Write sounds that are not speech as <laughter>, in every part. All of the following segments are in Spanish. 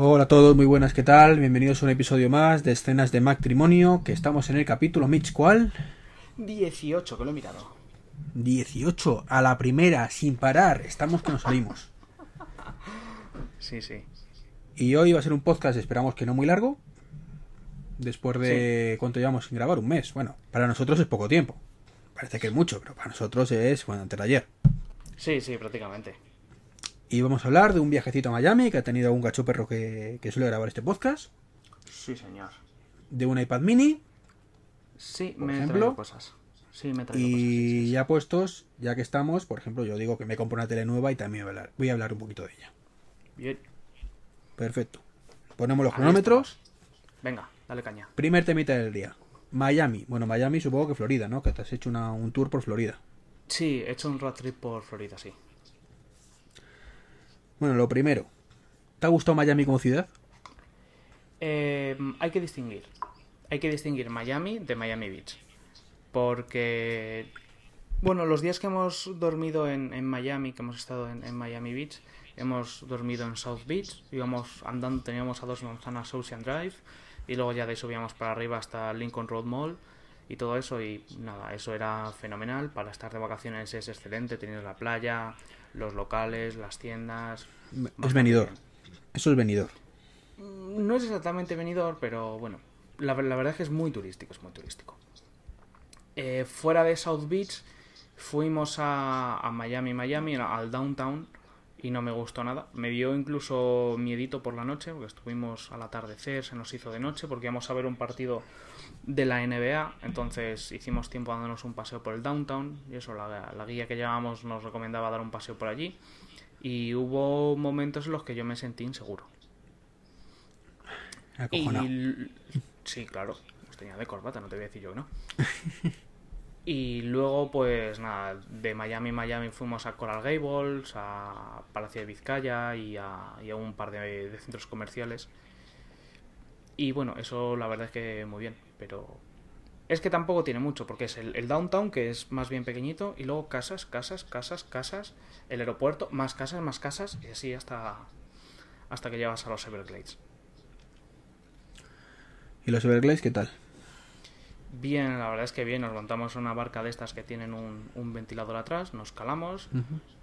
Hola a todos, muy buenas, ¿qué tal? Bienvenidos a un episodio más de Escenas de Matrimonio, que estamos en el capítulo Mitch, ¿cuál? 18, que lo he mirado. 18, a la primera, sin parar, estamos que nos salimos. Sí, sí. Y hoy va a ser un podcast, esperamos que no muy largo, después de... ¿Cuánto llevamos sin grabar? Un mes. Bueno, para nosotros es poco tiempo. Parece que es mucho, pero para nosotros es, bueno, antes de ayer. Sí, sí, prácticamente. Y vamos a hablar de un viajecito a Miami que ha tenido un gacho perro que, que suele grabar este podcast, Sí, señor. de un iPad mini Sí, Por me he ejemplo. traído cosas. Sí, me he Y cosas. sí, sí, sí. ya puestos, ya que estamos, por ejemplo, yo digo que me compro una tele nueva y también voy a hablar, voy a hablar un poquito de ella. Bien. Perfecto. Ponemos los cronómetros. Venga, dale caña. Primer temita del día. Miami. Bueno, Miami supongo que Florida, ¿no? Que te has hecho una- un tour por Florida. Sí, he hecho un road trip por Florida, sí. Bueno, lo primero. ¿Te ha gustado Miami como ciudad? Eh, hay que distinguir. Hay que distinguir Miami de Miami Beach. Porque, bueno, los días que hemos dormido en, en Miami, que hemos estado en, en Miami Beach, hemos dormido en South Beach, íbamos andando, teníamos a dos manzanas Ocean Drive, y luego ya de ahí subíamos para arriba hasta Lincoln Road Mall y todo eso, y nada, eso era fenomenal. Para estar de vacaciones es excelente, tener la playa, los locales, las tiendas. Es venidor. bien. Eso es venidor. No es exactamente venidor, pero bueno, la, la verdad es que es muy turístico, es muy turístico. Eh, fuera de South Beach fuimos a, a Miami, Miami, al downtown y no me gustó nada. Me dio incluso miedito por la noche, porque estuvimos al atardecer, se nos hizo de noche, porque íbamos a ver un partido de la NBA, entonces hicimos tiempo dándonos un paseo por el downtown y eso, la, la guía que llevábamos nos recomendaba dar un paseo por allí y hubo momentos en los que yo me sentí inseguro. Acojonado. Y sí, claro, pues tenía de corbata, no te voy a decir yo que no. <laughs> y luego, pues nada, de Miami, Miami fuimos a Coral Gables, a Palacio de Vizcaya y a, un par de, de centros comerciales. Y bueno, eso la verdad es que muy bien, pero es que tampoco tiene mucho, porque es el, el downtown, que es más bien pequeñito, y luego casas, casas, casas, casas, el aeropuerto, más casas, más casas, y así hasta, hasta que llegas a los Everglades. ¿Y los Everglades qué tal? Bien, la verdad es que bien, nos montamos una barca de estas que tienen un, un ventilador atrás, nos calamos,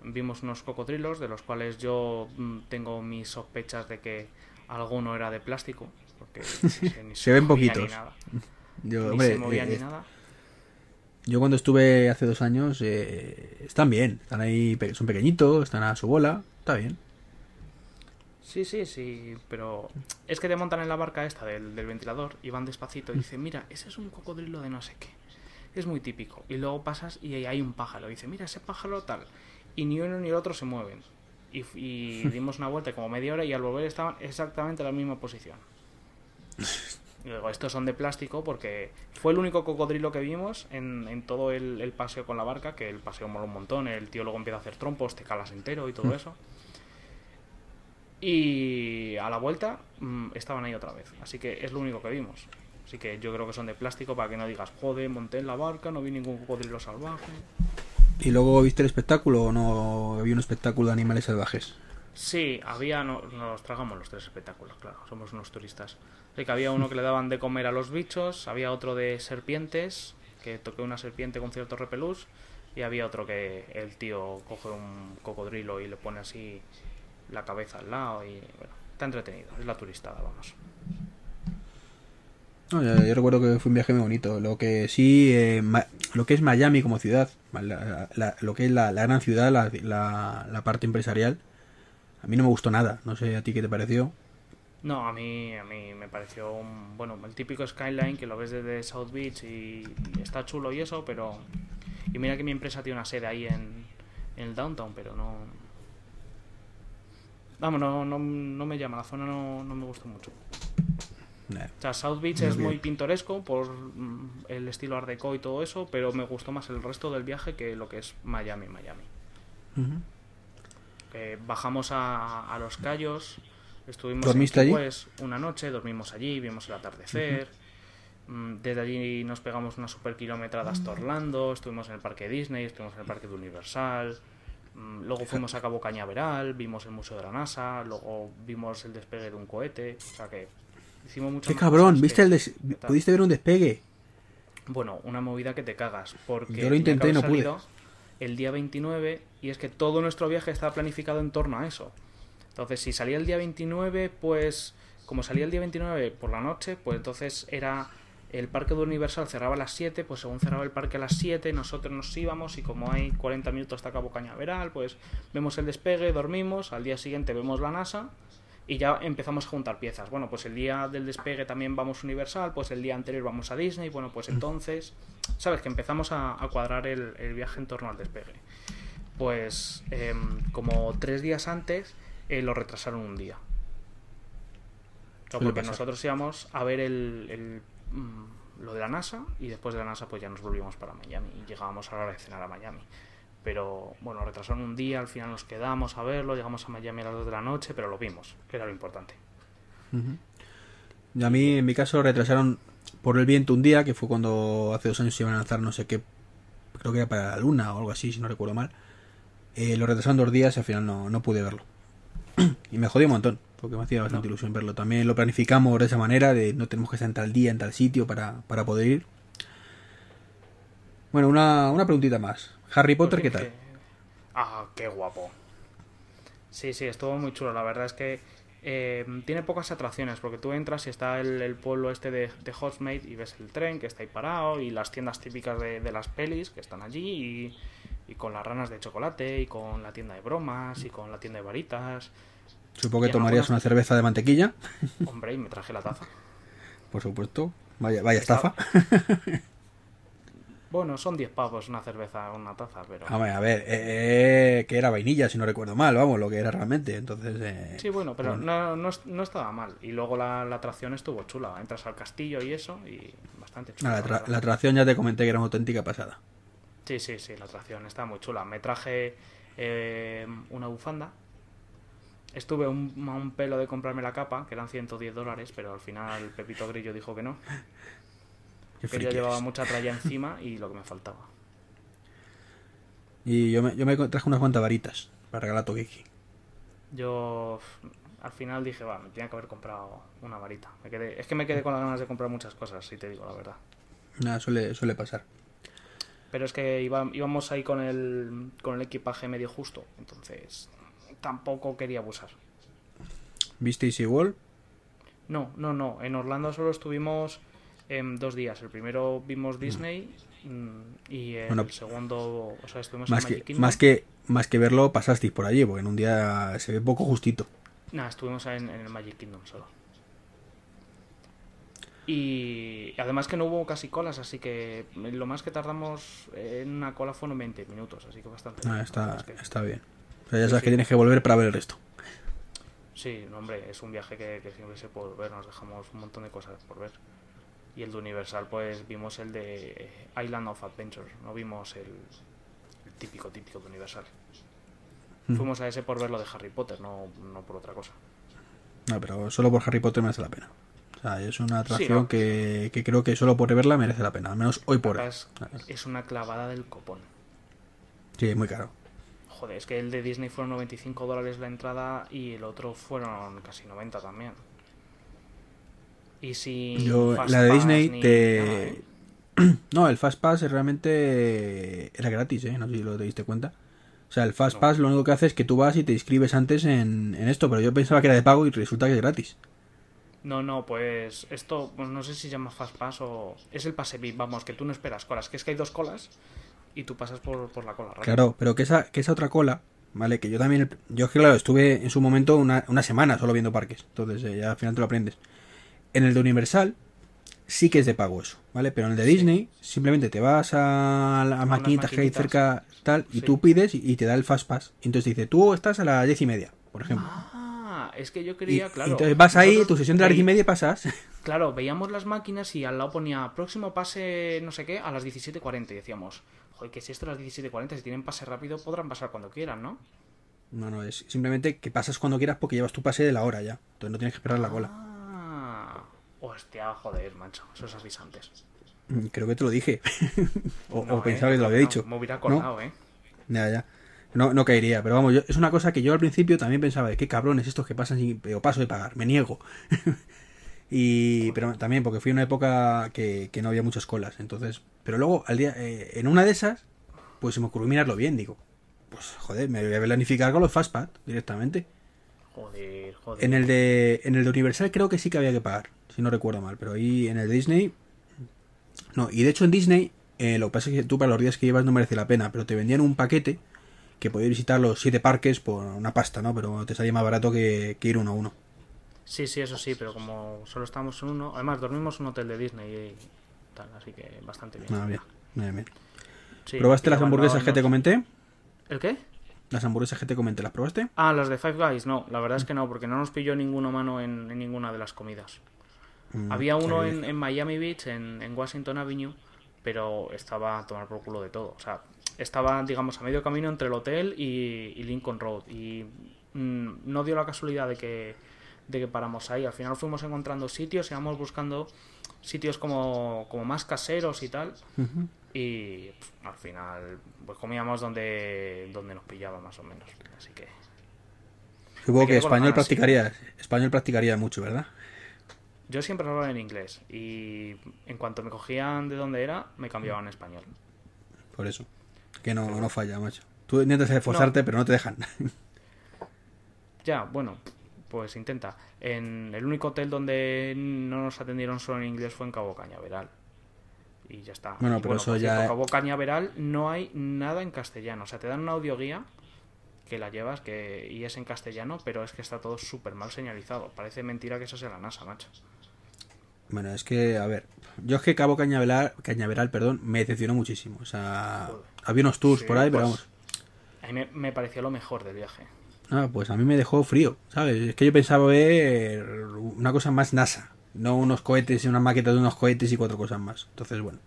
vimos unos cocodrilos de los cuales yo mm, tengo mis sospechas de que alguno era de plástico, porque <laughs> se, ni Se ven poquitos. Ni nada, <laughs> Yo, ni hombre, se movía eh, ni eh, nada. yo cuando estuve hace dos años, eh, están bien. Están ahí, son pequeñitos, están a su bola. Está bien. Sí, sí, sí, pero es que te montan en la barca esta del, del ventilador y van despacito y dicen, mira, ese es un cocodrilo de no sé qué. Es muy típico. Y luego pasas y hay un pájaro. Y dice, mira, ese pájaro tal. Y ni uno ni el otro se mueven. Y, <laughs> dimos una vuelta como media hora y al volver estaban exactamente en la misma posición. Y luego, estos son de plástico porque fue el único cocodrilo que vimos en, en todo el, el paseo con la barca, que el paseo mola un montón, el tío luego empieza a hacer trompos, te calas entero y todo eso. Y a la vuelta mm, estaban ahí otra vez. Así que es lo único que vimos. Así que yo creo que son de plástico para que no digas, joder, monté en la barca, no vi ningún cocodrilo salvaje. ¿Y luego viste el espectáculo o no había un espectáculo de animales salvajes? Sí, había, no, nos tragamos los tres espectáculos, claro, somos unos turistas. Así que había uno que le daban de comer a los bichos, había otro de serpientes, que toqué una serpiente con cierto repelús, y había otro que el tío coge un cocodrilo y le pone así la cabeza al lado y bueno, está entretenido, es la turistada, vamos. No, yo, yo recuerdo que fue un viaje muy bonito. Lo que sí, eh, lo que es Miami como ciudad, la- la- lo que es la, la gran ciudad, la, parte empresarial, a mí no me gustó nada. No sé a ti qué te pareció. No, a mí, a mí me pareció un, bueno, el típico skyline que lo ves desde South Beach y, y está chulo y eso, pero... Y mira que mi empresa tiene una sede ahí en, en el downtown, pero no... Vamos, no, no, no me llama, la zona no, no me gustó mucho. O sea, South Beach es muy pintoresco por mm, el estilo art deco y todo eso, pero me gustó más el resto del viaje que lo que es Miami, Miami. Eh, bajamos a, a los Cayos, Estuvimos ¿Dormiste en allí? Una noche, dormimos allí, vimos el atardecer. Mm, Desde allí nos pegamos una super kilometrada hasta Orlando, estuvimos en el parque Disney, estuvimos en el parque de Universal. Mm, Luego fuimos a Cabo Cañaveral, vimos el Museo de la NASA, luego vimos el despegue de un cohete. O sea que hicimos muchas ¡Qué cabrón! ¿Viste que- el des-. ¿Pudiste ver un despegue? Bueno, una movida que te cagas. Porque Yo lo intenté y no pude. El día 29 y es que todo nuestro viaje estaba planificado en torno a eso. Entonces, si salía el día 29, pues como salía el día 29 por la noche, pues entonces era el parque de Universal cerraba a las 7, pues según cerraba el parque a las 7, nosotros nos íbamos y como hay 40 minutos hasta Cabo Cañaveral, pues vemos el despegue, dormimos, al día siguiente vemos la NASA y ya empezamos a juntar piezas. Bueno, pues el día del despegue también vamos Universal, pues el día anterior vamos a Disney, bueno, pues entonces, ¿sabes? Que empezamos a, a cuadrar el, el viaje en torno al despegue. Pues em, como tres días antes eh, lo retrasaron un día. O sea, porque nosotros íbamos a ver el, el, mm, lo de la NASA y después de la NASA pues ya nos volvíamos para Miami y llegábamos a la hora de cenar a Miami. Pero bueno, retrasaron un día, al final nos quedamos a verlo, llegamos a Miami a las 2 de la noche, pero lo vimos, que era lo importante. A mí, en mi caso, retrasaron por el viento un día, que fue cuando hace dos años se iban a lanzar no sé qué, creo que era para la luna o algo así, si no recuerdo mal. Eh, lo retrasaron dos días y al final no, no pude verlo. <clears throat> y me jodí un montón, porque me hacía bastante ilusión verlo. También lo planificamos de esa manera, de no tenemos que estar en tal día, en tal sitio para, para poder ir. Bueno, una, una preguntita más. Harry Potter, ¿qué tal? que- Ah, qué guapo. Sí, sí, estuvo muy chulo. La verdad es que eh, tiene pocas atracciones, porque tú entras y está el, el pueblo este de, de Hogsmeade y ves el tren que está ahí parado y las tiendas típicas de, de las pelis que están allí y, y con las ranas de chocolate y con la tienda de bromas y con la tienda de varitas. Supongo que tomarías una cerveza de mantequilla, <laughs> Hombre, y me traje la taza. por supuesto. Vaya, vaya estafa. <laughs> Bueno, son 10 pavos una cerveza, una taza, pero... A ver, a ver, eh, eh, que era vainilla, si no recuerdo mal, vamos, lo que era realmente. Entonces, eh, Sí, bueno, pero bueno. No, no, no estaba mal. Y luego la, la atracción estuvo chula. Entras al castillo y eso, y bastante chula. la, la tra- la atracción ya te comenté que era una auténtica pasada. Sí, sí, sí, la atracción está muy chula. Me traje eh, una bufanda. Estuve un, a un pelo de comprarme la capa, que eran 110 dólares, pero al final Pepito Grillo dijo que no. <laughs> Qué Que yo llevaba mucha tralla encima y lo que me faltaba. Y yo me, yo me traje unas cuantas varitas para regalar a Togeki. Yo al final dije, va, me tenía que haber comprado una varita. Me quedé, es que me quedé con las ganas de comprar muchas cosas, si te digo la verdad. Nada, suele, suele pasar. Pero es que iba- íbamos ahí con el, con el equipaje medio justo, entonces tampoco quería abusar. ¿Visteis igual? No, no, no. En Orlando solo estuvimos em, dos días. El primero vimos Disney mm, y el Bueno, segundo, o sea, estuvimos Más en que, Magic Kingdom. más, que, más que verlo, pasasteis por allí, porque en un día se ve poco justito. Nada, estuvimos en, en el Magic Kingdom solo. Y además que no hubo casi colas, así que lo más que tardamos en una cola fueron 20 minutos, así que bastante. Ah, está, que- está bien. O sea, ya sabes sí. que tienes que volver para ver el resto. Sí, no, hombre, es un viaje que, que siempre se puede ver, nos dejamos un montón de cosas por ver. Y el de Universal, pues vimos el de Island of Adventure, no vimos el, el típico, típico de Universal. Mm. Fuimos a ese por ver lo de Harry Potter, no, no por otra cosa. No, pero solo por Harry Potter merece la pena. O sea, es una atracción ¿no? que, que creo que solo por verla merece la pena. Al menos hoy por hoy. Además, es una clavada del copón. Sí, muy caro. Joder, es que el de Disney fueron 95 dólares la entrada y el otro fueron casi 90 también. Y si Yo, la de Disney te... ¿eh? <clears throat> No, el Fast Pass realmente era gratis, ¿eh? No sé si lo te diste cuenta. O sea, el Fast No. Pass lo único que hace es que tú vas y te inscribes antes en, en esto, pero yo pensaba que era de pago y resulta que es gratis. No, no, pues esto, pues no sé si se llama Fast Pass o... Es el pase VIP, vamos, que tú no esperas colas, que es que hay dos colas y tú pasas por, por la cola. rápido. Claro, pero que esa, que esa otra cola, ¿vale? Que yo también, yo claro, estuve en su momento una, una semana solo viendo parques, entonces eh, ya al final te lo aprendes. En el de Universal sí que es de pago eso, ¿vale? Pero en el de Disney simplemente te vas a las maquinitas que hay cerca tal y Sí. tú pides y, y te da el Fast Pass. Entonces te dice, tú estás a las diez y media, por ejemplo. Ah, es que yo quería, y claro. entonces vas ahí, tu sesión de las diez y media y pasas. <laughs> Claro, veíamos las máquinas y al lado ponía próximo pase no sé qué a las 17.40 y decíamos, joder, que si esto a las 17.40, si tienen pase rápido podrán pasar cuando quieran, ¿no? No, no, es simplemente que pasas cuando quieras porque llevas tu pase de la hora ya. Entonces no tienes que esperar la cola. Ah, hostia, joder, macho, esos avisantes. Mm, Creo que te lo dije. <laughs> o, No, o pensaba eh, que te lo había no, dicho. Me hubiera ¿No? acordado, eh. Ya, ya. No, no caería, pero vamos, yo- es una cosa que yo al principio también pensaba de qué cabrones estos que pasan sin, o paso de pagar, me niego. <laughs> y pero también porque fui en una época que, que no había muchas colas, entonces, pero luego al día eh, en una de esas pues se me ocurrió mirarlo bien, digo, pues joder, me voy a planificar con los Fastpad directamente. Joder, joder. En el de en el de Universal creo que sí que había que pagar, si no recuerdo mal, pero ahí en el de Disney no, y de hecho en Disney eh, lo que pasa es que tú para los días que llevas no merece la pena, pero te vendían un paquete que podías visitar los siete parques por una pasta, ¿no? Pero te salía más barato que, que ir uno a uno. Sí, sí, eso sí, pero como solo estábamos en uno. Además, dormimos en un hotel de Disney y tal, así que bastante bien. Ah, bien, bien, bien. Sí, ¿Probaste las hamburguesas que te comenté? ¿El qué? Las hamburguesas que te comenté, ¿las probaste? Ah, las de Five Guys, no, la verdad es que no, porque no nos pilló ninguno mano en, en ninguna de las comidas. Mm, Había uno en, Miami Beach, en, en Washington Avenue, pero estaba a tomar por culo de todo. O sea, estaba, digamos, a medio camino entre el hotel y, y Lincoln Road. Y mm, no dio la casualidad de que, de que paramos ahí. Al final fuimos encontrando sitios, íbamos buscando sitios como, como más caseros y tal. Y al final, pues comíamos donde, donde nos pillaba más o menos. Así que Supongo que español practicaría, español practicaría mucho, ¿verdad? yo siempre hablaba en inglés. Y en cuanto me cogían de donde era, me cambiaban a español. Por eso. Que no, no falla, macho. Tú intentas esforzarte, pero no te dejan. <laughs> Ya, bueno, pues intenta. En el único hotel donde no nos atendieron solo en inglés fue en Cabo Cañaveral. Y ya está. Bueno, Y pero eso ya- cierto, Cabo Cañaveral no hay nada en castellano. O sea, te dan una audioguía que la llevas que y es en castellano, pero es que está todo súper mal señalizado. Parece mentira que eso sea la NASA, macho. Bueno, es que, a ver, yo es que Cabo Cañaveral, Cañaveral, perdón, me decepcionó muchísimo. O sea, Joder. había unos tours Sí, por ahí, pero pues, vamos. A mí me, me pareció lo mejor del viaje. Ah, pues a mí me dejó frío, ¿sabes? Es que yo pensaba ver una cosa más NASA, no unos cohetes y una maqueta de unos cohetes y cuatro cosas más. Entonces, bueno.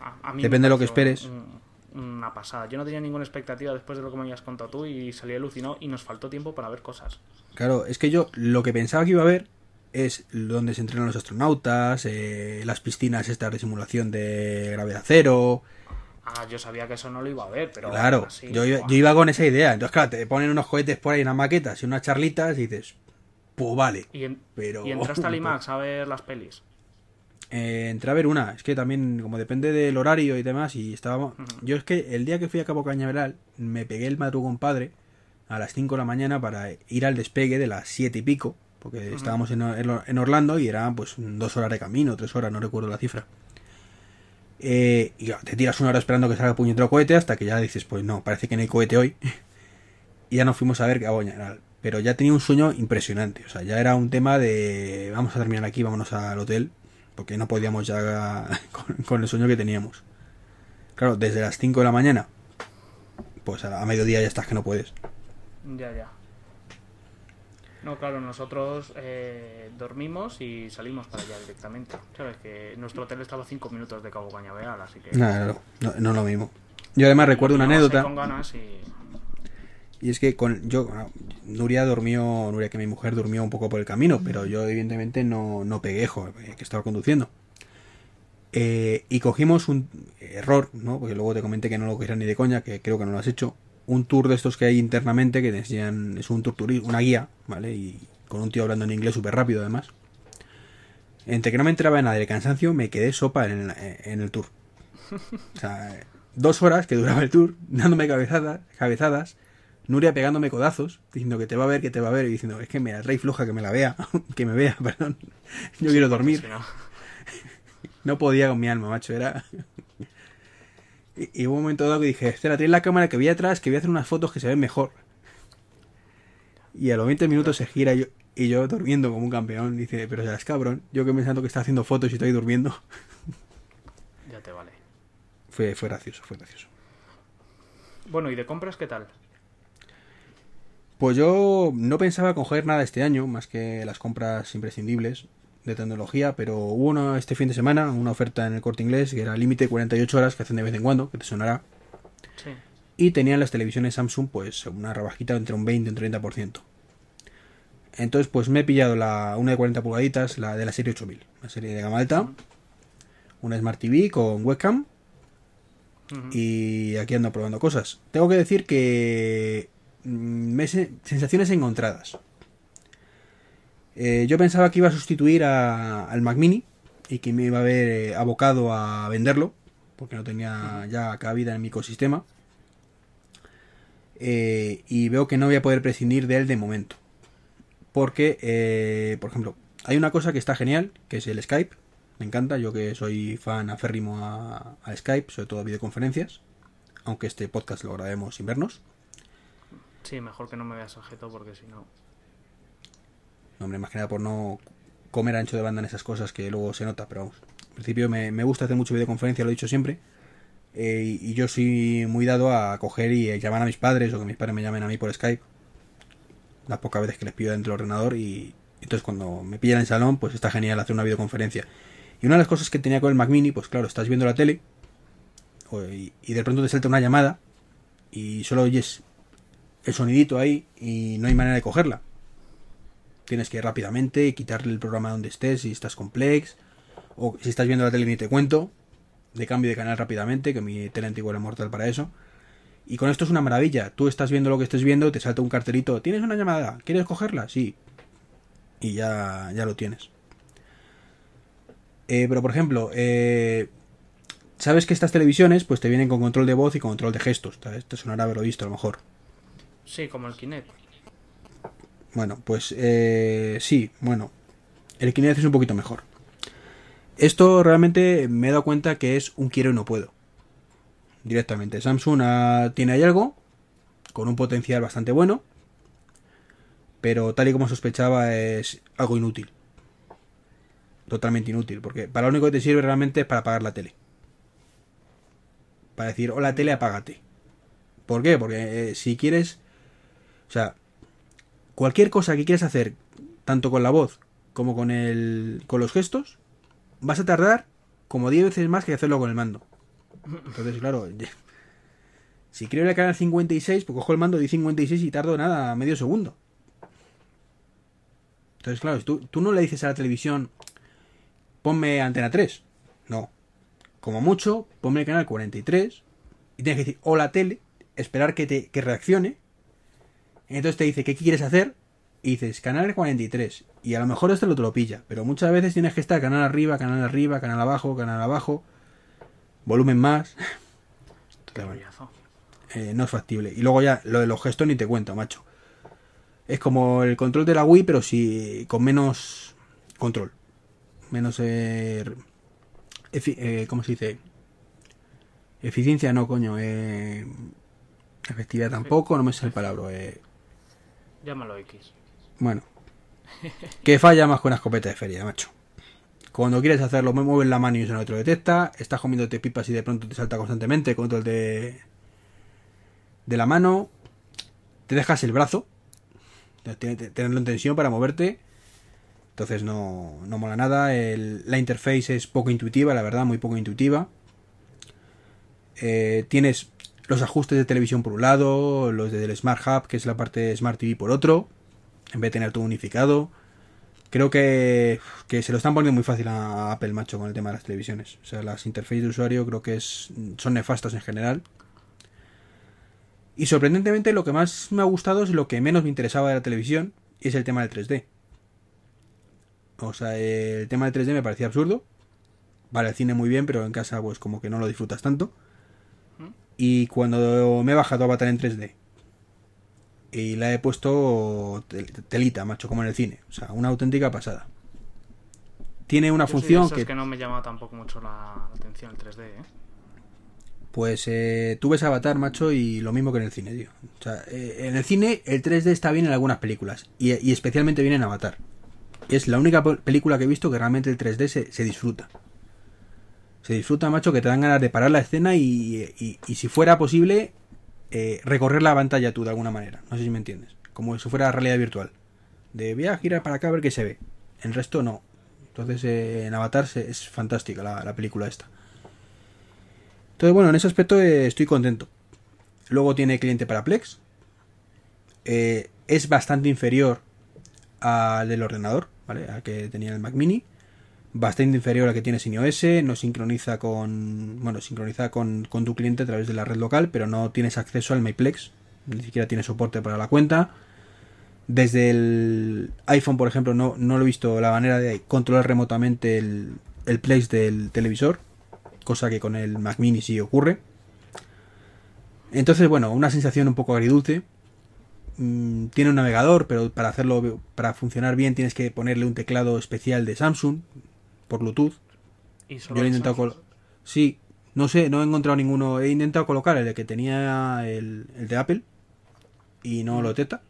A- a mí Depende de lo que esperes. un- una pasada. Yo no tenía ninguna expectativa después de lo que me habías contado tú y salí alucinado y nos faltó tiempo para ver cosas. Claro, es que yo lo que pensaba que iba a ver es donde se entrenan los astronautas, eh, las piscinas estas de simulación de gravedad cero. Ah, yo sabía que eso no lo iba a ver, pero. Claro, así, yo, iba, buah. yo iba con esa idea. Entonces, claro, te ponen unos cohetes por ahí, unas maquetas y unas charlitas y dices, pues vale. Y, en- Pero- y entraste al <laughs> IMAX a ver las pelis. Eh, entré a ver una, es que también, como depende del horario y demás, y estábamos. Yo es que el día que fui a Cabo Cañaveral, me pegué el madrugón padre a las 5 de la mañana para ir al despegue de las 7 y pico, porque estábamos en, en- en Orlando y eran pues dos horas de camino, tres horas, no recuerdo la cifra. Eh, y te tiras una hora esperando que salga el puñetero cohete hasta que ya dices, pues no, parece que no hay cohete hoy. <laughs> y ya nos fuimos a ver Cañaveral. Pero ya tenía un sueño impresionante, o sea, ya era un tema de vamos a terminar aquí, vámonos al hotel, porque no podíamos ya <laughs> con, con el sueño que teníamos. Claro, desde las 5 de la mañana, pues a, a mediodía ya estás que no puedes. Ya, ya. No, claro, nosotros eh, dormimos y salimos para allá directamente. Sabes que nuestro hotel estaba a 5 minutos de Cabo Cañaveral, así que. No, no, no es lo mismo. Yo además recuerdo una anécdota. Con ganas y. Y es que con yo Nuria durmió, Nuria que mi mujer durmió un poco por el camino, pero yo evidentemente no, no pegué, jo, eh, que estaba conduciendo. Eh, y cogimos un error, ¿no? Porque luego te comenté que no lo cogieras ni de coña, que creo que no lo has hecho. Un tour de estos que hay internamente que te enseñan, es un tour turi- una guía, ¿vale? Y con un tío hablando en inglés súper rápido además. Entre que no me entraba en nada de cansancio, me quedé sopa en el, en el tour. O sea, dos horas que duraba el tour, dándome cabezadas, cabezadas, Nuria pegándome codazos, diciendo que te va a ver, que te va a ver, y diciendo, es que me rey floja que me la vea, <laughs> que me vea, <laughs> perdón. Yo quiero dormir. <laughs> No podía con mi alma, macho, era... Y, y hubo un momento dado que dije, espera, trae la cámara que voy atrás, que voy a hacer unas fotos que se ven mejor. Y a los 20 minutos se gira y yo, y yo durmiendo como un campeón. Dice, pero serás cabrón, yo que pensando que está haciendo fotos y estoy durmiendo. <laughs> Ya te vale. Fue, fue gracioso, fue gracioso. Bueno, ¿y de compras qué tal? Pues yo no pensaba coger nada este año, más que las compras imprescindibles de tecnología, pero hubo una este fin de semana, una oferta en el corte inglés que era límite 48 horas que hacen de vez en cuando, que te sonará. Sí. y tenían las televisiones Samsung pues una rebajita entre un 20 y un 30%. Entonces pues me he pillado la, una de 40 pulgaditas, la de la serie 8000, una serie de gama alta, una Smart TV con webcam y aquí ando probando cosas. Tengo que decir que mm, me se- sensaciones encontradas. Eh, yo pensaba que iba a sustituir al Mac Mini y que me iba a ver eh, abocado a venderlo porque no tenía ya cabida en mi ecosistema. Eh, y veo que no voy a poder prescindir de él de momento. Porque, eh, por ejemplo, hay una cosa que está genial, que es el Skype. Me encanta, yo que soy fan aférrimo a, a Skype, sobre todo a videoconferencias. Aunque este podcast lo grabemos sin vernos. Sí, mejor que no me veas objeto porque si no. Hombre, más que nada por no comer ancho de banda en esas cosas que luego se nota, pero vamos. En principio me, me gusta hacer mucho videoconferencia, lo he dicho siempre. eh, y, yo soy muy dado a coger y eh, llamar a mis padres o que mis padres me llamen a mí por Skype. Las pocas veces que les pido dentro del ordenador y entonces cuando me pillan en el salón, pues está genial hacer una videoconferencia. Y una de las cosas que tenía con el Mac Mini, pues claro, estás viendo la tele y de pronto te salta una llamada y solo oyes el sonidito ahí y no hay manera de cogerla. Tienes que ir rápidamente quitarle el programa donde estés si estás complex. O si estás viendo la tele ni te cuento de cambio de canal rápidamente que mi tele antigua era mortal para eso. Y con esto es una maravilla. Tú estás viendo lo que estés viendo te salta un cartelito tienes una llamada quieres cogerla sí. Y ya ya lo tienes. Eh, pero por ejemplo eh, sabes que estas televisiones pues te vienen con control de voz y con control de gestos te sonará haberlo visto a lo mejor. Sí, como el Kinect. Bueno, pues eh, sí, bueno, el Kinect es un poquito mejor. Esto realmente me he dado cuenta que es un quiero y no puedo. Directamente. Samsung tiene ahí algo con un potencial bastante bueno, pero tal y como sospechaba es algo inútil. Totalmente inútil, porque para lo único que te sirve realmente es para apagar la tele. Para decir, hola tele, apágate. ¿Por qué? Porque eh, si quieres... O sea, cualquier cosa que quieras hacer, tanto con la voz como con el con los gestos, vas a tardar como 10 veces más que hacerlo con el mando. Entonces, claro, si quiero ir al canal 56, pues cojo el mando de 56 y tardo nada, medio segundo. Entonces, claro, tú, tú no le dices a la televisión, ponme antena 3. No. Como mucho, ponme el canal 43 y tienes que decir, hola tele, esperar que, te, que reaccione entonces te dice, ¿qué quieres hacer? Y dices, canal 43. Y a lo mejor esto lo te lo pilla. Pero muchas veces tienes que estar canal arriba, canal arriba, canal abajo, canal abajo. Volumen más. Bueno, eh, no es factible. Y luego ya, lo de los gestos ni te cuento, macho. Es como el control de la Wii, pero sí con menos control. Menos... Eh, eh, ¿Cómo se dice? Eficiencia no, coño. Eh, efectividad tampoco, no me sé el palabra. Eh, Llámalo X. bueno. Que falla más que una escopeta de feria, macho. Cuando quieres hacerlo, me mueves la mano y eso no te lo detecta. Estás comiéndote pipas y de pronto te salta constantemente control de, de la mano. Te dejas el brazo. Te- te- te- Tenerlo en tensión para moverte. Entonces no, no mola nada. La interface es poco intuitiva, la verdad, muy poco intuitiva. Eh, tienes los ajustes de televisión por un lado, los del Smart Hub, que es la parte de Smart TV por otro, en vez de tener todo unificado. Creo que, que se lo están poniendo muy fácil a Apple, macho, con el tema de las televisiones. O sea, las interfaces de usuario creo que es, son nefastas en general. Y sorprendentemente lo que más me ha gustado es lo que menos me interesaba de la televisión, y es el tema del 3D. O sea, el tema del 3D me parecía absurdo. Vale, el cine muy bien, pero en casa pues como que no lo disfrutas tanto. Y cuando me he bajado Avatar en 3D y la he puesto tel- telita, macho, como en el cine. O sea, una auténtica pasada. Tiene una Yo soy de función esos que, que no me llama tampoco mucho la atención el 3D, ¿eh? pues, eh, tú ves Avatar, macho, y lo mismo que en el cine, tío. O sea, eh, en el cine el 3D está bien en algunas películas y, y especialmente bien en Avatar. Es la única pe- película que he visto que realmente el 3D se, se disfruta. Se disfruta, macho, que te dan ganas de parar la escena y, y- si fuera posible, eh, recorrer la pantalla tú de alguna manera. No sé si me entiendes. Como si fuera realidad virtual. De voy a girar para acá a ver qué se ve. El resto no. Entonces eh, en Avatar es fantástica la, la película esta. Entonces bueno, en ese aspecto eh, estoy contento. Luego tiene cliente para Plex. Es bastante inferior al del ordenador, ¿vale? Al que tenía el Mac Mini. Bastante inferior al que tiene sin iOS. No sincroniza con. Bueno, sincroniza con, tu cliente a través de la red local, pero no tienes acceso al MyPlex. Ni siquiera tiene soporte para la cuenta. Desde el iPhone, por ejemplo, no, no lo he visto la manera de controlar remotamente el, el Plex del televisor. Cosa que con el Mac Mini sí ocurre. Entonces, bueno, una sensación un poco agridulce. Mm, tiene un navegador, pero para hacerlo, para funcionar bien tienes que ponerle un teclado especial de Samsung por Bluetooth. Y Yo solo lo he intentado col- Sí, no sé, no he encontrado ninguno. He intentado colocar el que tenía el, el de Apple y no lo detecta.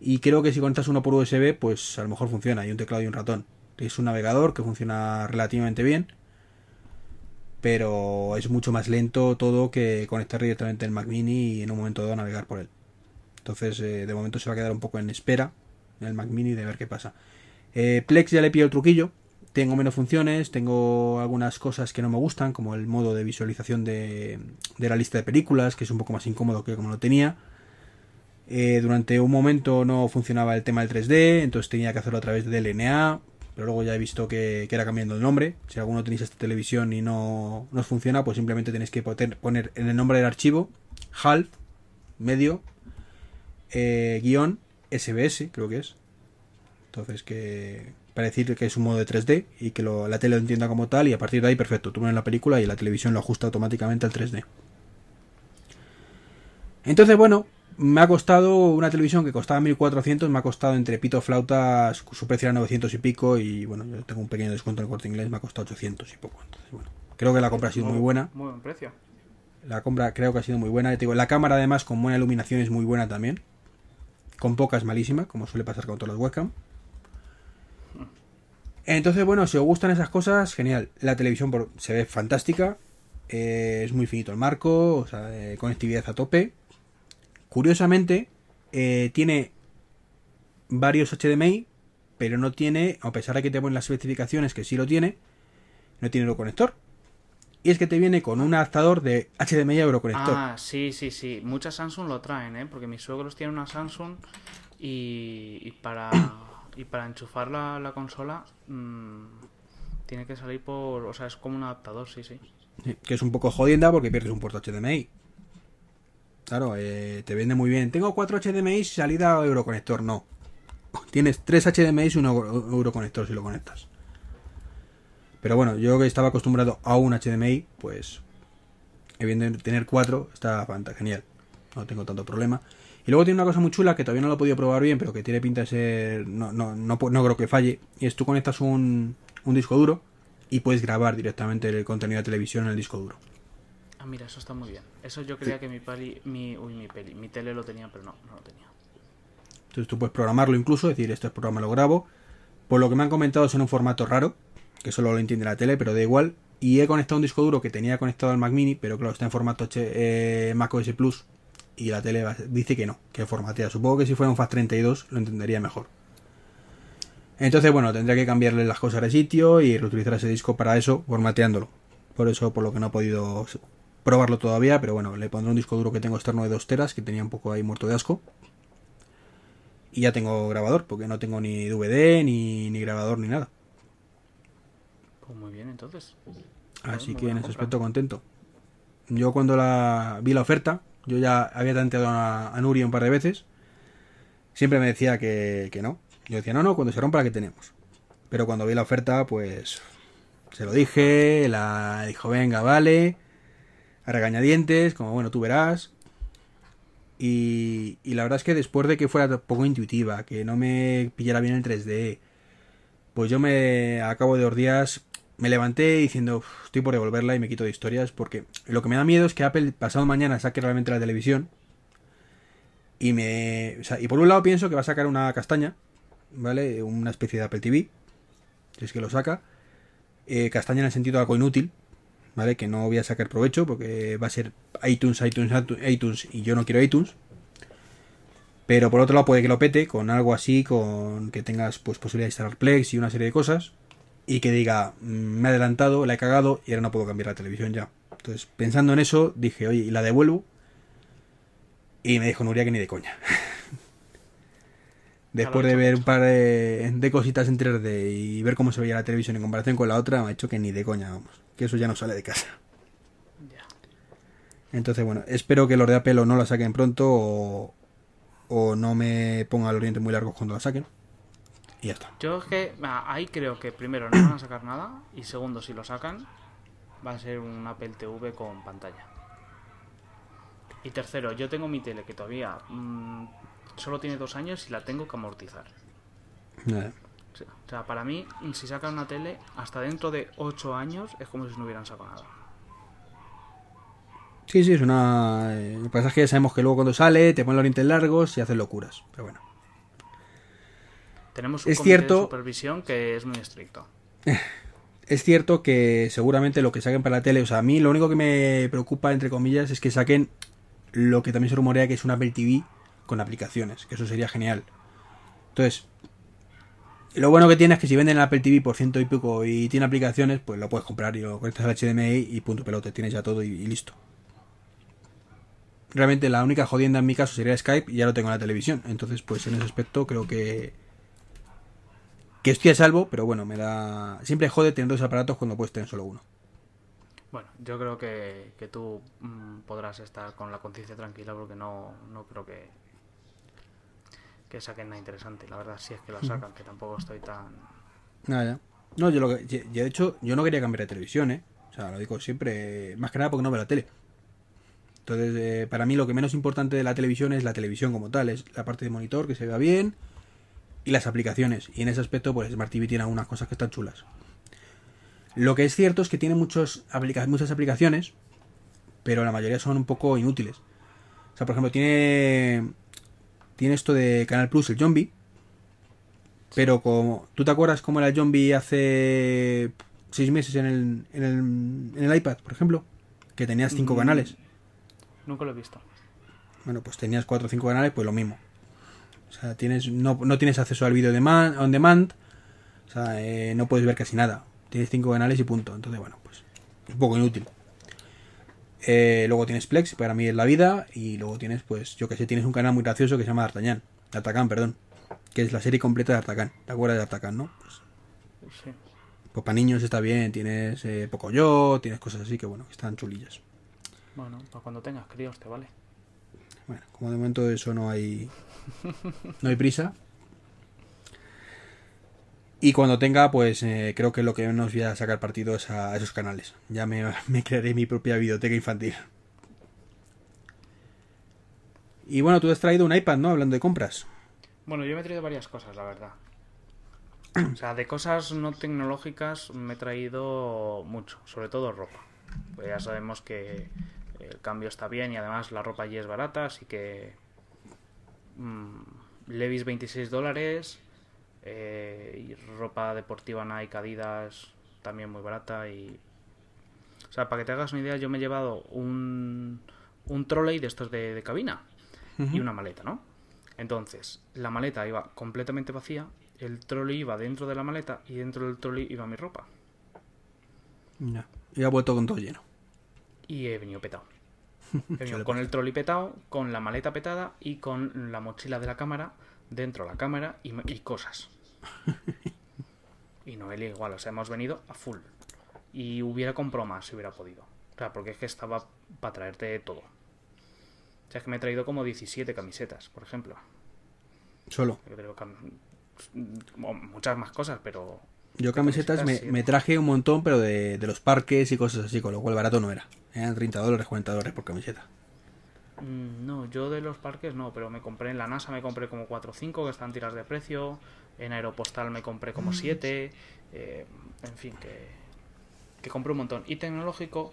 Y creo que si conectas uno por USB, pues a lo mejor funciona. Y un teclado y un ratón. Es un navegador que funciona relativamente bien. Pero es mucho más lento todo que conectar directamente el Mac Mini y en un momento dado navegar por él. Entonces, eh, de momento se va a quedar un poco en espera el Mac Mini de ver qué pasa. Eh, Plex ya le pillo el truquillo. Tengo menos funciones, tengo algunas cosas que no me gustan, como el modo de visualización de, de la lista de películas, que es un poco más incómodo que como lo tenía. Eh, durante un momento no funcionaba el tema del 3D, entonces tenía que hacerlo a través de LNA, pero luego ya he visto que, era cambiando el nombre. Si alguno tenéis esta televisión y no, no os funciona, pues simplemente tenéis que poner en el nombre del archivo half, medio, eh, guion, SBS, creo que es. Entonces que para decir que es un modo de 3D y que lo- la tele lo entienda como tal y a partir de ahí perfecto, tú pones la película y la televisión lo ajusta automáticamente al 3D. Entonces bueno, me ha costado una televisión que costaba 1400, me ha costado entre pito flautas, su precio era 900 y pico y bueno, yo tengo un pequeño descuento en el corte inglés, me ha costado 800 y poco. Entonces bueno, creo que la compra ha sido muy buena. Muy buen precio. La compra creo que ha sido muy buena. Te digo, la cámara además con buena iluminación es muy buena también. Con poca es malísima, como suele pasar con todas las webcam. Entonces, bueno, si os gustan esas cosas, genial. La televisión por- se ve fantástica. eh, es muy finito el marco, o sea, eh, conectividad a tope. Curiosamente, eh, tiene varios HDMI, pero no tiene, a pesar de que te ponen las especificaciones que sí lo tiene, no tiene Euroconector. Y es que te viene con un adaptador de HDMI a Euroconector. Ah, sí, sí, sí. Muchas Samsung lo traen, ¿eh? Porque mis suegros tienen una Samsung y, y para y para enchufar la, la consola mm, tiene que salir por... O sea, es como un adaptador, sí, sí. Sí, Que es un poco jodienda porque pierdes un puerto HDMI. Claro, eh, te vende muy bien. Tengo cuatro HDMI y salida Euroconector. No. <laughs> Tienes tres HDMI y un Euro- Euroconector si lo conectas. Pero bueno, yo que estaba acostumbrado a un HDMI, pues evidentemente tener cuatro está fanta- genial. No tengo tanto problema. Y luego tiene una cosa muy chula que todavía no lo he podido probar bien, pero que tiene pinta de ser. No, no, no, no creo que falle. Y es tú conectas un, un disco duro y puedes grabar directamente el contenido de televisión en el disco duro. Ah, mira, eso está muy bien. Eso yo creía que mi peli... Mi, uy, mi peli. Mi tele lo tenía, pero no, no lo tenía. Entonces tú puedes programarlo incluso, decir, este programa lo grabo. Por lo que me han comentado es en un formato raro, que solo lo entiende la tele, pero da igual. Y he conectado un disco duro que tenía conectado al Mac Mini, pero claro, está en formato H- eh, Mac OS Plus. Y la tele dice que no, que formatea. Supongo que si fuera un FAT32 lo entendería mejor. Entonces, bueno, tendría que cambiarle las cosas de sitio y reutilizar ese disco para eso, formateándolo. Por eso, por lo que no he podido probarlo todavía, pero bueno, le pondré un disco duro que tengo externo de 2 teras, que tenía un poco ahí muerto de asco. Y ya tengo grabador, porque no tengo ni DVD, ni, ni grabador, ni nada. Pues muy bien, entonces. Así que en ese aspecto contento. Yo cuando la vi la oferta, yo ya había tanteado a, a Nuri un par de veces. Siempre me decía que, que no. Yo decía, no, no, cuando se rompa la que tenemos. Pero cuando vi la oferta, pues se lo dije, la dijo, venga, vale. A regañadientes, como bueno, tú verás. Y, y la verdad es que después de que fuera poco intuitiva, que no me pillara bien el 3D, pues yo me, a cabo de dos días, me levanté diciendo, "Uf, estoy por devolverla y me quito de historias, porque lo que me da miedo es que Apple pasado mañana saque realmente la televisión. Y me. o sea, y por un lado pienso que va a sacar una castaña, ¿vale? Una especie de Apple TV. Si es que lo saca. Eh, castaña en el sentido de algo inútil, ¿vale? Que no voy a sacar provecho porque va a ser iTunes, iTunes, iTunes y yo no quiero iTunes. Pero por otro lado puede que lo pete con algo así, con que tengas pues posibilidad de instalar Plex y una serie de cosas. Y que diga, "Mm, me he adelantado, la he cagado y ahora no puedo cambiar la televisión ya. Entonces, pensando en eso, dije, oye, ¿y la devuelvo? Y me dijo Nuria que ni de coña. <laughs> Después de hecho ver un par de, de cositas en 3D y ver cómo se veía la televisión en comparación con la otra, me ha dicho que ni de coña, vamos. Que eso ya no sale de casa. Ya. Entonces, bueno, espero que los de Apple o no la saquen pronto o, o no me ponga el oriente muy largo cuando la saquen. Y ya está. Yo es que ah, ahí creo que primero no van a sacar nada y segundo si lo sacan va a ser un Apple TV con pantalla. Y tercero, yo tengo mi tele que todavía mm, solo tiene dos años y la tengo que amortizar. O sea, para mí, si sacan una tele, hasta dentro de ocho años es como si no hubieran sacado nada. Sí, sí, es una... Lo que pasa es que ya sabemos que luego cuando sale te ponen los orientes largos y hacen locuras. Pero bueno. Tenemos un Es comité de cierto- supervisión que es muy estricto. <laughs> Es cierto que seguramente lo que saquen para la tele, o sea, a mí lo único que me preocupa, entre comillas, es que saquen lo que también se rumorea que es un Apple TV con aplicaciones, que eso sería genial. Entonces, lo bueno que tiene es que si venden el Apple TV por ciento y pico y tiene aplicaciones, pues lo puedes comprar y lo conectas al HDMI y punto pelote, tienes ya todo y, y listo. Realmente la única jodienda en mi caso sería Skype y ya lo tengo en la televisión. Entonces, pues en ese aspecto creo que que estoy a salvo, pero bueno, me da... Siempre jode tener dos aparatos cuando puedes tener solo uno. Bueno, yo creo que, que tú mm, podrás estar con la conciencia tranquila porque no, no creo que, que saquen nada interesante. La verdad, si es que la sacan, que tampoco estoy tan... Nada, ya. No, yo lo que... yo- yo, de hecho, yo no quería cambiar de televisión, ¿eh? O sea, lo digo siempre, más que nada porque no veo la tele. Entonces, eh, para mí lo que menos importante de la televisión es la televisión como tal, es la parte de monitor, que se vea bien, y las aplicaciones. Y en ese aspecto, pues Smart TV tiene algunas cosas que están chulas. Lo que es cierto es que tiene muchos aplica- muchas aplicaciones, pero la mayoría son un poco inútiles. O sea, por ejemplo, tiene, tiene esto de Canal Plus, el Zombie, pero como... ¿Tú te acuerdas cómo era el Zombie hace seis meses en el, en el, en el iPad, por ejemplo? Que tenías cinco Mm. canales. Nunca lo he visto. Bueno, pues tenías cuatro o cinco canales, pues lo mismo. O sea, tienes, no, no tienes acceso al vídeo de man- on demand. O sea, eh, no puedes ver casi nada. Tienes cinco canales y punto. Entonces, bueno, pues es un poco inútil. Eh, luego tienes Plex, para mí es la vida. Y luego tienes, pues, yo que sé, tienes un canal muy gracioso que se llama D'Artagnan. D'Artagnan, perdón. Que es la serie completa de D'Artagnan. ¿Te acuerdas de D'Artagnan, no? Pues, Sí. pues para niños está bien. Tienes eh, Pocoyo, tienes cosas así que, bueno, que están chulillas. Bueno, para cuando tengas críos te vale. Bueno, como de momento eso no hay no hay prisa. Y cuando tenga, pues eh, creo que lo que menos voy a sacar partido es a esos canales. Ya me, me crearé mi propia videoteca infantil. Y bueno, tú has traído un iPad, ¿no? Hablando de compras. Bueno, yo me he traído varias cosas, la verdad. O sea, de cosas no tecnológicas me he traído mucho, sobre todo ropa. Pues ya sabemos que el cambio está bien y además la ropa allí es barata, así que mm, Levis 26 dólares eh, y ropa deportiva Nike Adidas también muy barata y o sea para que te hagas una idea yo me he llevado un un trolley de estos de, de cabina y una maleta no entonces la maleta iba completamente vacía el trolley iba dentro de la maleta y dentro del trolley iba mi ropa Ya. Y ha vuelto con todo lleno. Y he venido petado <laughs> He venido con el trolley petado, con la maleta petada y con la mochila de la cámara dentro de la cámara y, y cosas. <laughs> y Noelia igual, o sea, hemos venido a full. Y hubiera comprado más si hubiera podido. O sea, porque es que estaba para traerte todo. O sea, es que me he traído como 17 camisetas, por ejemplo. Solo. Yo creo muchas más cosas, pero Yo camisetas me, me traje un montón, pero de, de los parques y cosas así, con lo cual barato no era. Eran 30 dólares, 40 dólares por camiseta. Mm, No, yo de los parques no, pero me compré en la NASA, me compré como 4 o 5 que están tiras de precio. En Aeropostal me compré como 7. en fin, que, que compré un montón. Y tecnológico,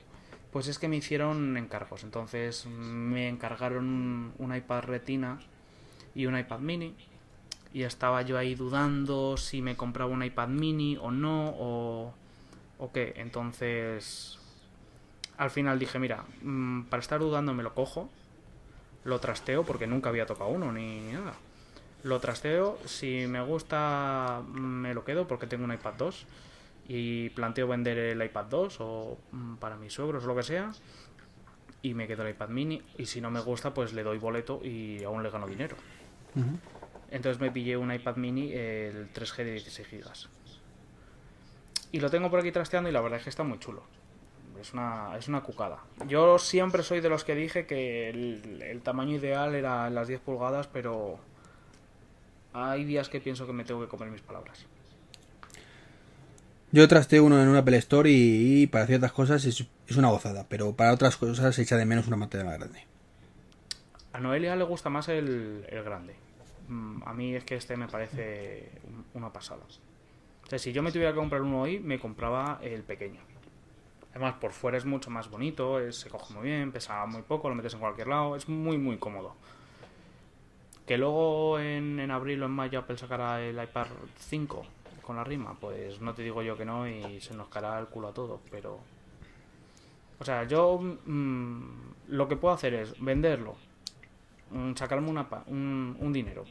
pues es que me hicieron encargos. Entonces me encargaron un, un iPad Retina y un iPad mini. Y estaba yo ahí dudando si me compraba un iPad mini o no, o, o qué. Entonces, al final dije, mira, mm, para estar dudando me lo cojo, lo trasteo, porque nunca había tocado uno ni, nada. Lo trasteo, si me gusta me lo quedo porque tengo un iPad 2 y planteo vender el iPad 2 o mm, para mis suegros o lo que sea. y me quedo el iPad mini. Y si no me gusta, pues le doy boleto y aún le gano dinero. Entonces me pillé un iPad mini, el 3G de 16 GB. Y lo tengo por aquí trasteando y la verdad es que está muy chulo. Es una, es una cucada. Yo siempre soy de los que dije que el, el tamaño ideal era las 10 pulgadas, pero hay días que pienso que me tengo que comer mis palabras. Yo trasteo uno en una Apple Store y, y para ciertas cosas es, es una gozada, pero para otras cosas se echa de menos una pantalla más grande. A Noelia le gusta más el, el grande. Mm, A mí es que este me parece un- una pasada. O sea, si yo me tuviera que comprar uno hoy, me compraba el pequeño. Además, por fuera es mucho más bonito, es- se coge muy bien, pesa muy poco, lo metes en cualquier lado, es muy, muy cómodo. Que luego en, en abril o en mayo Apple sacará el iPad 5 con la rima, pues no te digo yo que no y se nos caerá el culo a todo, pero... O sea, yo mm, lo que puedo hacer es venderlo, sacarme una un, un dinero.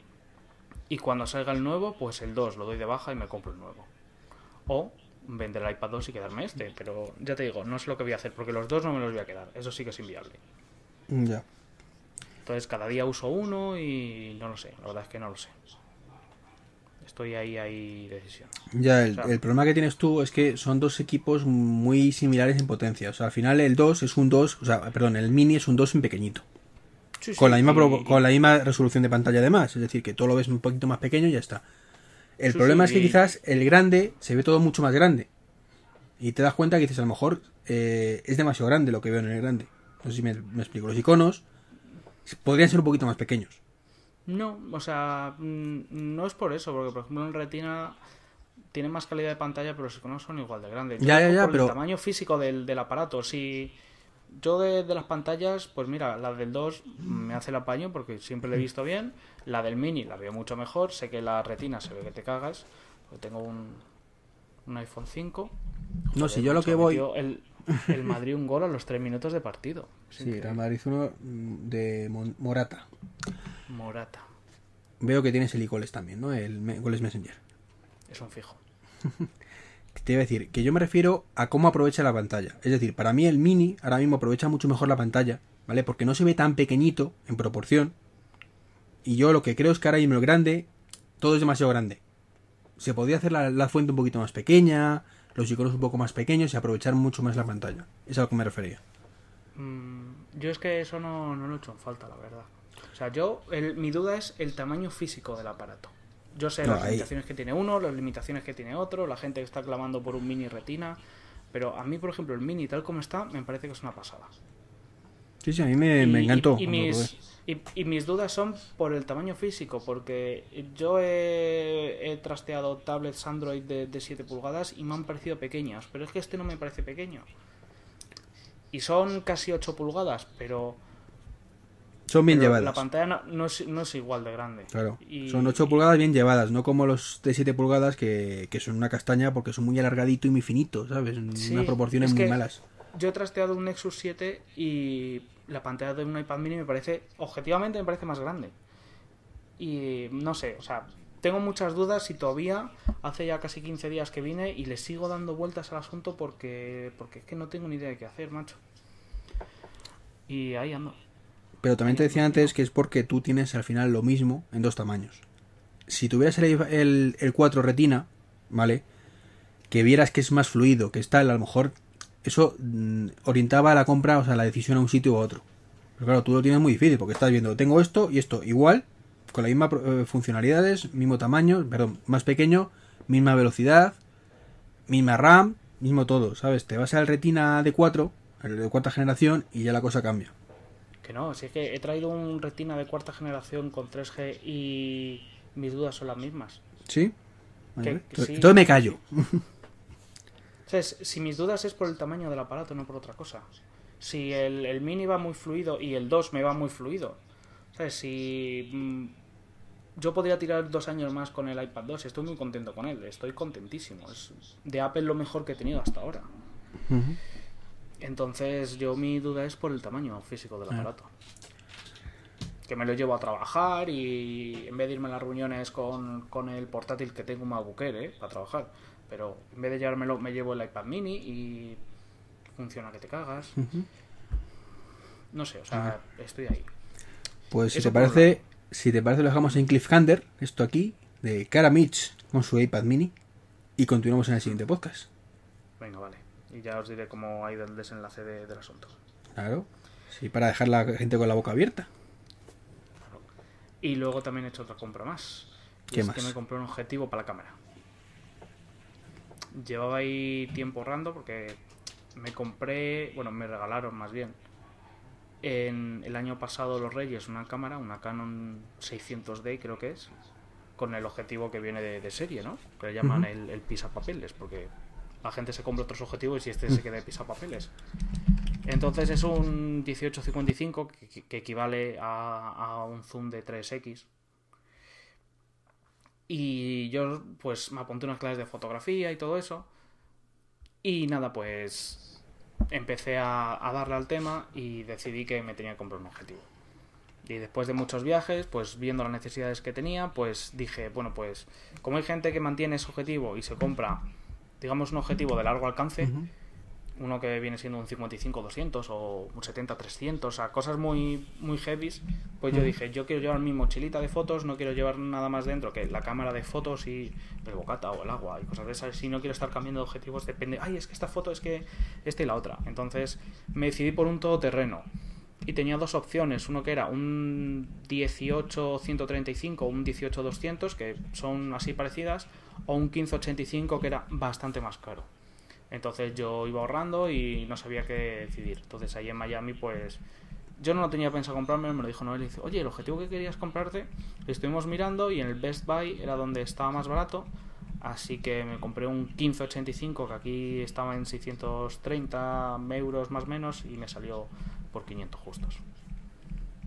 Y cuando salga el nuevo, pues el 2 lo doy de baja y me compro el nuevo. O vender el iPad 2 y quedarme este. Pero ya te digo, no sé lo que voy a hacer porque los dos no me los voy a quedar. Eso sí que es inviable. Ya. Entonces cada día uso uno y no lo sé. La verdad es que no lo sé. Estoy ahí, ahí decisión. Ya, el, el problema que tienes tú es que son dos equipos muy similares en potencia. O sea, al final el 2 es un 2, o sea, perdón, el mini es un 2 en pequeñito. Sí, Con la, misma y- con la misma resolución de pantalla además. Es decir, que todo lo ves un poquito más pequeño y ya está. El Sí, problema es que quizás el grande se ve todo mucho más grande. Y te das cuenta que dices, a lo mejor eh, es demasiado grande lo que veo en el grande. No sé si me, me explico. Los iconos podrían ser un poquito más pequeños. No, o sea, mm, no es por eso, porque por ejemplo en Retina tiene más calidad de pantalla, pero los iconos son igual de grandes. Yo Ya, ya, por ya, el pero- tamaño físico del, del aparato, si yo de, de las pantallas, pues mira, la del 2 me hace el apaño porque siempre la he visto bien, la del Mini la veo mucho mejor, sé que la Retina se ve que te cagas, porque tengo un, un iPhone 5. No, si yo lo que voy... El, el Madrid un gol a los 3 minutos de partido. Sí, increíble. Real Madrid 1 mm, de Mon- Morata. Morata, Veo que tienes el iGoles también, ¿no? El Goles Messenger. es un fijo. <laughs> Te iba a decir que yo me refiero a cómo aprovecha la pantalla. Es decir, para mí el mini ahora mismo aprovecha mucho mejor la pantalla, ¿vale? Porque no se ve tan pequeñito en proporción. Y yo lo que creo es que ahora mismo el grande, todo es demasiado grande. Se podría hacer la, fuente un poquito más pequeña, los iconos un poco más pequeños y aprovechar mucho más la pantalla. Es a lo que me refería. Mm, yo es que eso no, no lo he hecho en falta, la verdad. O sea, yo, el- mi duda es el tamaño físico del aparato. Yo sé No, las ahí- limitaciones que tiene uno, las limitaciones que tiene otro, la gente que está clamando por un mini retina. Pero a mí, por ejemplo, el mini tal como está, me parece que es una pasada. Sí, sí, a mí me, me encantó. Y, mis, y, y mis dudas son por el tamaño físico, porque yo he, he trasteado tablets Android de, de 7 pulgadas y me han parecido pequeños, pero es que este no me parece pequeño. Y son casi 8 pulgadas, pero, Son bien llevadas. la pantalla no, no es, no es igual de grande. Claro, Y- son 8 pulgadas bien llevadas, no como los de 7 pulgadas que, que son una castaña porque son muy alargadito y muy finito, ¿sabes? Sí, unas proporciones es muy malas. Yo he trasteado un Nexus 7 y la pantalla de un iPad mini me parece, objetivamente me parece más grande. Y no sé, o sea, tengo muchas dudas y todavía hace ya casi 15 días que vine y le sigo dando vueltas al asunto porque, porque es que no tengo ni idea de qué hacer, macho. Y ahí ando. Pero también te decía antes que es porque tú tienes al final lo mismo en dos tamaños. Si tuvieras el, el, el 4 retina, ¿vale? Que vieras que es más fluido, que está, a lo mejor eso mm, orientaba la compra, o sea, la decisión a un sitio u otro. Pero claro, tú lo tienes muy difícil porque estás viendo, tengo esto y esto igual, con las mismas eh, funcionalidades, mismo tamaño, perdón, más pequeño, misma velocidad, misma RAM, mismo todo, ¿sabes? Te vas al retina de 4, el de cuarta generación, y ya la cosa cambia. Que no, si es que he traído un retina de cuarta generación con 3G y mis dudas son las mismas. ¿Sí? Vale, Que- vale. que sí. Entonces me callo. ¿Sabes? Si mis dudas es por el tamaño del aparato, no por otra cosa. Si el, el mini va muy fluido y el 2 me va muy fluido. ¿Sabes? Si mm, yo podría tirar dos años más con el iPad 2, estoy muy contento con él, estoy contentísimo. Es de Apple lo mejor que he tenido hasta ahora. Entonces yo mi duda es por el tamaño físico del Ah. aparato. Que me lo llevo a trabajar y en vez de irme a las reuniones con, con el portátil que tengo un MacBook Air, ¿eh? para trabajar, pero en vez de llevármelo me llevo el iPad mini y funciona que te cagas. No sé, o sea, estoy ahí. Pues si te parece, si te parece lo dejamos en Cliffhanger, esto aquí, de Cara Mitch con su iPad mini, y continuamos en el siguiente podcast. Venga, vale. Y ya os diré cómo ha ido el desenlace de- del asunto. Claro. Sí, para dejar la gente con la boca abierta. Y luego también he hecho otra compra más. Y ¿Qué es más? que me compré un objetivo para la cámara. Llevaba ahí tiempo ahorrando porque me compré, bueno, me regalaron más bien en el año pasado los Reyes una cámara, una Canon 600D creo que es, con el objetivo que viene de, de serie, ¿no? Que le llaman el, el pisapapeles, porque la gente se compra otros objetivos y este se queda de pisapapeles. Entonces es un 1855 que, que- equivale a, a un zoom de 3x. Y yo pues me apunté unas clases de fotografía y todo eso. Y nada, pues empecé a, a darle al tema y decidí que me tenía que comprar un objetivo. Y después de muchos viajes, pues viendo las necesidades que tenía, pues dije, bueno, pues como hay gente que mantiene ese objetivo y se compra, digamos, un objetivo de largo alcance, uno que viene siendo un 55-200 o un 70-300, o sea, cosas muy, muy heavies, pues yo dije, yo quiero llevar mi mochilita de fotos, no quiero llevar nada más dentro que la cámara de fotos y el bocata o el agua y cosas de esas, si no quiero estar cambiando de objetivos, depende, ay, es que esta foto es que esta y la otra. Entonces me decidí por un todoterreno. Y tenía dos opciones, uno que era un 18-135 o un 18-200, que son así parecidas, o un 15-85 que era bastante más caro. Entonces yo iba ahorrando y no sabía qué decidir. Entonces ahí en Miami, pues yo no lo tenía pensado comprarme, me lo dijo Noel y dice, oye, el objetivo que querías comprarte, estuvimos mirando y en el Best Buy era donde estaba más barato. Así que me compré un 1585 que aquí estaba en 630 euros más o menos y me salió por 500 justos.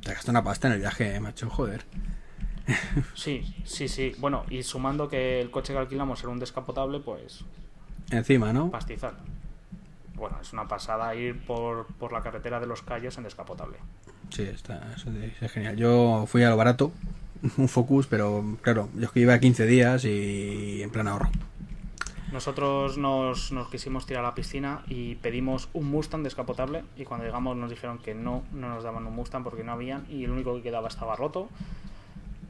Te gastas una pasta en el viaje, eh, macho, joder. <laughs> Sí, sí, sí. Bueno, y sumando que el coche que alquilamos era un descapotable, pues Encima, ¿no? pastizal. Bueno, es una pasada ir por, por la carretera de los Cayos en descapotable. Sí, está, eso es es genial. Yo fui a lo barato, <laughs> un Focus, pero claro, yo es que iba 15 días y en plan ahorro. Nosotros nos, nos quisimos tirar a la piscina y pedimos un Mustang descapotable y cuando llegamos nos dijeron que no, no nos daban un Mustang porque no habían y el único que quedaba estaba roto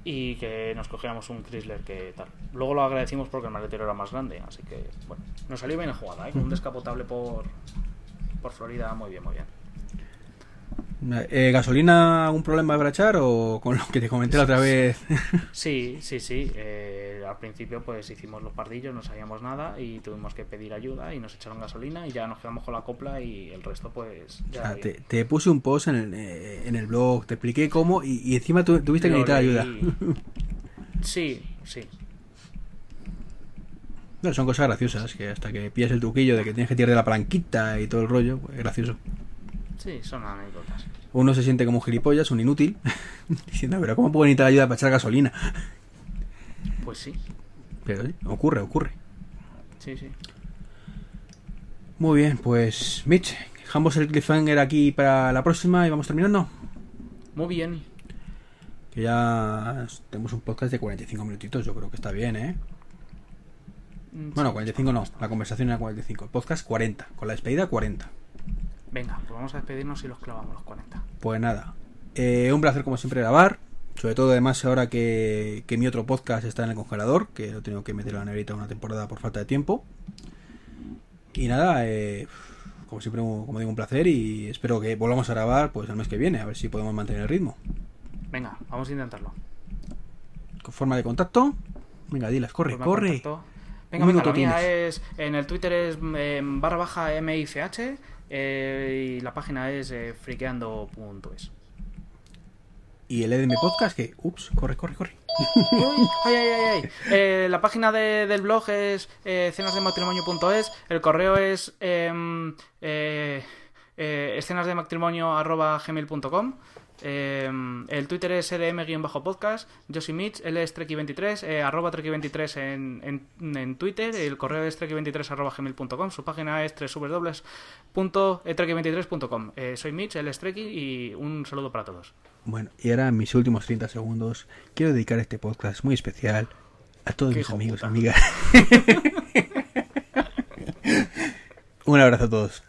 y que nos cogiéramos un Chrysler que tal. Luego lo agradecimos porque el maletero era más grande, así que bueno, nos salió bien la jugada, ¿eh? con un descapotable por, por Florida, muy bien, muy bien. Eh, ¿Gasolina algún problema para echar o con lo que te comenté la otra vez? Sí, sí, sí. eh, al principio pues hicimos los pardillos, no sabíamos nada y tuvimos que pedir ayuda y nos echaron gasolina y ya nos quedamos con la copla y el resto pues O ya... sea, bien. te, te puse un post en el, eh, en el blog, te expliqué cómo y, y encima tu- tuviste que Lo necesitar ayuda. <laughs> Sí, sí. No, son cosas graciosas, que hasta que pillas el truquillo de que tienes que tirar de la palanquita y todo el rollo, pues es gracioso. Sí, son anécdotas. Uno se siente como un gilipollas, un inútil, <laughs> diciendo, pero ¿cómo puedo necesitar ayuda para echar gasolina? Pues sí, Pero ocurre, ocurre. sí, sí. Muy bien, pues Mitch, dejamos el cliffhanger aquí para la próxima y vamos terminando. Muy bien. Que ya tenemos un podcast de 45 minutitos, yo creo que está bien, ¿eh? Mm, Bueno, sí, 45 no, la conversación era 45, el podcast 40, con la despedida 40. Venga, pues vamos a despedirnos y los clavamos los 40. Pues nada, eh, un placer como siempre grabar, sobre todo además ahora que, que mi otro podcast está en el congelador, que lo tengo que meter en la neverita una temporada por falta de tiempo. Y nada, eh, como siempre, como digo, un placer y espero que volvamos a grabar pues el mes que viene, a ver si podemos mantener el ritmo. Venga, vamos a intentarlo. Con forma de contacto, venga, dilas, corre, Forma corre. contacto. Venga, Un venga, la mía es. En el Twitter es eh, barra baja MICH eh, y la página es eh, friqueando.es. Y el EDM Podcast, que, ups, corre, corre, corre. Ay, ay, ay, ay. Eh, la página de- del blog es eh, cenasdematrimonio.es. El correo es em, eh, eh. Em, el Twitter es edm-podcast. Yo soy Mitch, él es Treki23, eh, arroba Treki23 en, en, en Twitter. El correo es treki23 arroba gmail.com. Su página es www.treki23.com. Eh, soy Mitch, él es Treki y un saludo para todos. Bueno, y ahora en mis últimos 30 segundos quiero dedicar este podcast muy especial a todos mis amigos y amigas. <laughs> Un abrazo a todos.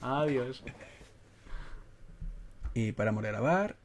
Adiós. Y paramos de grabar